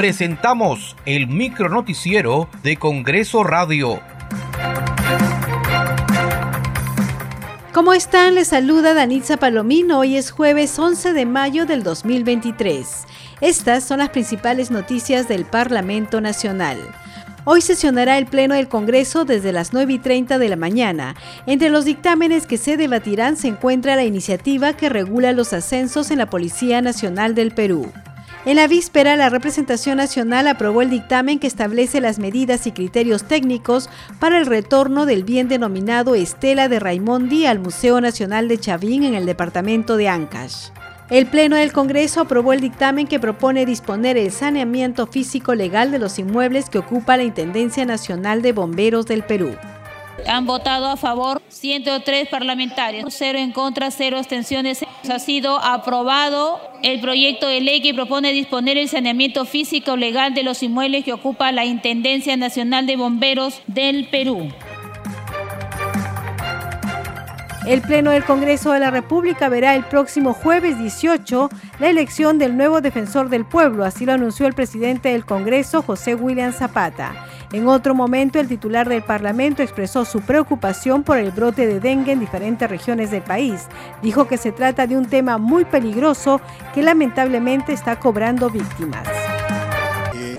presentamos el micronoticiero de Congreso Radio. ¿Cómo están? Les saluda Danitza Palomino. Hoy es jueves 11 de mayo del 2023. Estas son las principales noticias del Parlamento Nacional. Hoy sesionará el Pleno del Congreso desde las 9 y 30 de la mañana. Entre los dictámenes que se debatirán se encuentra la iniciativa que regula los ascensos en la Policía Nacional del Perú. En la víspera, la representación nacional aprobó el dictamen que establece las medidas y criterios técnicos para el retorno del bien denominado Estela de Raimondi al Museo Nacional de Chavín en el departamento de Ancash. El Pleno del Congreso aprobó el dictamen que propone disponer el saneamiento físico legal de los inmuebles que ocupa la Intendencia Nacional de Bomberos del Perú. Han votado a favor 103 parlamentarios, cero en contra, cero abstenciones. Ha sido aprobado el proyecto de ley que propone disponer el saneamiento físico legal de los inmuebles que ocupa la Intendencia Nacional de Bomberos del Perú. El Pleno del Congreso de la República verá el próximo jueves 18 la elección del nuevo defensor del pueblo, así lo anunció el presidente del Congreso, José William Zapata. En otro momento, el titular del Parlamento expresó su preocupación por el brote de dengue en diferentes regiones del país. Dijo que se trata de un tema muy peligroso que lamentablemente está cobrando víctimas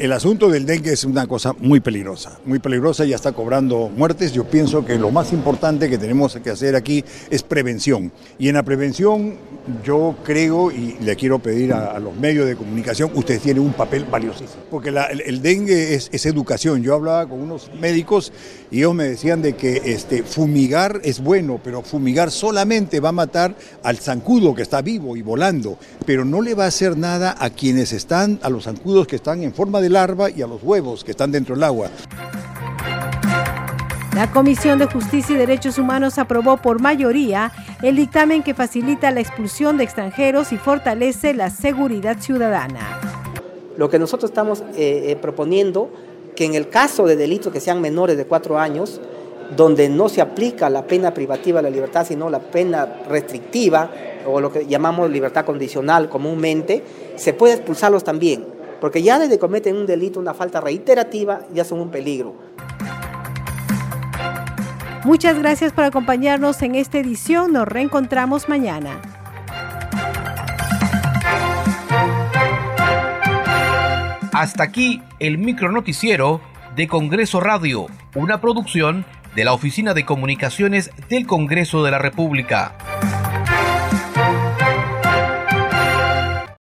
el asunto del dengue es una cosa muy peligrosa, muy peligrosa, ya está cobrando muertes. Yo pienso que lo más importante que tenemos que hacer aquí es prevención. Y en la prevención yo creo y le quiero pedir a, los medios de comunicación, ustedes tienen un papel valiosísimo, porque el, dengue es, educación. Yo hablaba con unos médicos y ellos me decían de que este, fumigar es bueno, pero fumigar solamente va a matar al zancudo que está vivo y volando, pero no le va a hacer nada a quienes están, a los zancudos que están en forma de larva y a los huevos que están dentro del agua. La Comisión de Justicia y Derechos Humanos aprobó por mayoría el dictamen que facilita la expulsión de extranjeros y fortalece la seguridad ciudadana. Lo que nosotros estamos eh, eh, proponiendo, que en el caso de delitos que sean menores de cuatro años, donde no se aplica la pena privativa de la libertad, sino la pena restrictiva, o lo que llamamos libertad condicional comúnmente, se puede expulsarlos también porque ya desde cometen un delito, una falta reiterativa, ya son un peligro. Muchas gracias por acompañarnos en esta edición. Nos reencontramos mañana. Hasta aquí el micronoticiero de Congreso Radio, una producción de la Oficina de Comunicaciones del Congreso de la República.